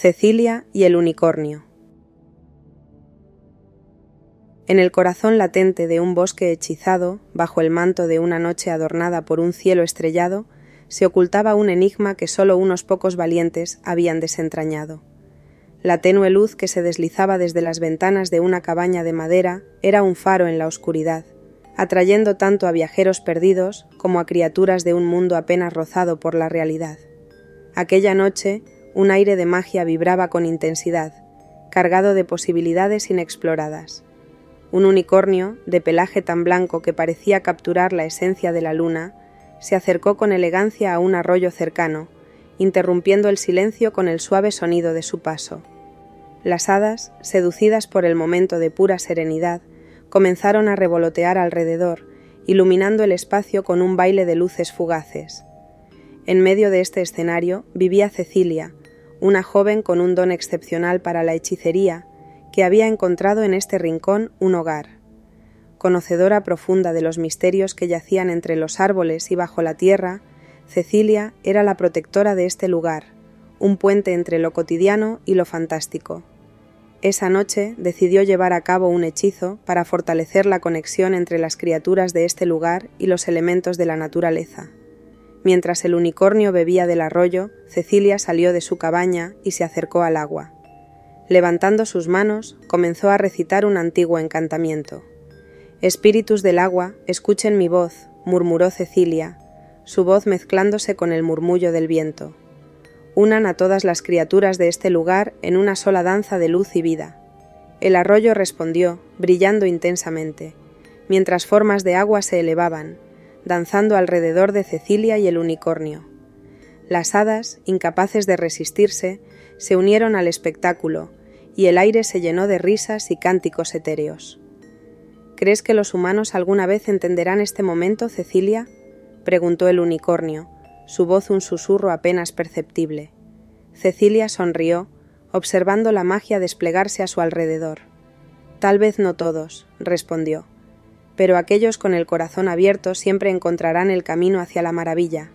Cecilia y el unicornio. En el corazón latente de un bosque hechizado, bajo el manto de una noche adornada por un cielo estrellado, se ocultaba un enigma que sólo unos pocos valientes habían desentrañado. La tenue luz que se deslizaba desde las ventanas de una cabaña de madera era un faro en la oscuridad, atrayendo tanto a viajeros perdidos como a criaturas de un mundo apenas rozado por la realidad. Aquella noche, un aire de magia vibraba con intensidad, cargado de posibilidades inexploradas. Un unicornio, de pelaje tan blanco que parecía capturar la esencia de la luna, se acercó con elegancia a un arroyo cercano, interrumpiendo el silencio con el suave sonido de su paso. Las hadas, seducidas por el momento de pura serenidad, comenzaron a revolotear alrededor, iluminando el espacio con un baile de luces fugaces. En medio de este escenario vivía Cecilia, una joven con un don excepcional para la hechicería, que había encontrado en este rincón un hogar. Conocedora profunda de los misterios que yacían entre los árboles y bajo la tierra, Cecilia era la protectora de este lugar, un puente entre lo cotidiano y lo fantástico. Esa noche decidió llevar a cabo un hechizo para fortalecer la conexión entre las criaturas de este lugar y los elementos de la naturaleza. Mientras el unicornio bebía del arroyo, Cecilia salió de su cabaña y se acercó al agua. Levantando sus manos, comenzó a recitar un antiguo encantamiento. Espíritus del agua, escuchen mi voz, murmuró Cecilia, su voz mezclándose con el murmullo del viento. Unan a todas las criaturas de este lugar en una sola danza de luz y vida. El arroyo respondió, brillando intensamente, mientras formas de agua se elevaban, danzando alrededor de Cecilia y el unicornio. Las hadas, incapaces de resistirse, se unieron al espectáculo, y el aire se llenó de risas y cánticos etéreos. ¿Crees que los humanos alguna vez entenderán este momento, Cecilia? preguntó el unicornio, su voz un susurro apenas perceptible. Cecilia sonrió, observando la magia desplegarse a su alrededor. Tal vez no todos, respondió pero aquellos con el corazón abierto siempre encontrarán el camino hacia la maravilla.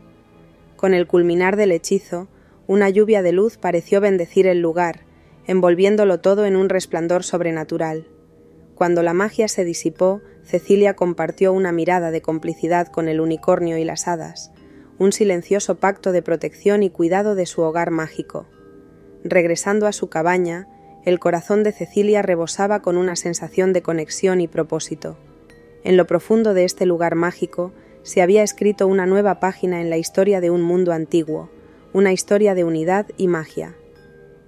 Con el culminar del hechizo, una lluvia de luz pareció bendecir el lugar, envolviéndolo todo en un resplandor sobrenatural. Cuando la magia se disipó, Cecilia compartió una mirada de complicidad con el unicornio y las hadas, un silencioso pacto de protección y cuidado de su hogar mágico. Regresando a su cabaña, el corazón de Cecilia rebosaba con una sensación de conexión y propósito. En lo profundo de este lugar mágico se había escrito una nueva página en la historia de un mundo antiguo, una historia de unidad y magia.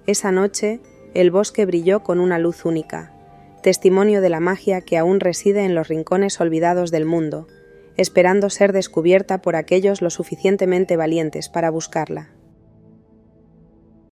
Esa noche el bosque brilló con una luz única, testimonio de la magia que aún reside en los rincones olvidados del mundo, esperando ser descubierta por aquellos lo suficientemente valientes para buscarla.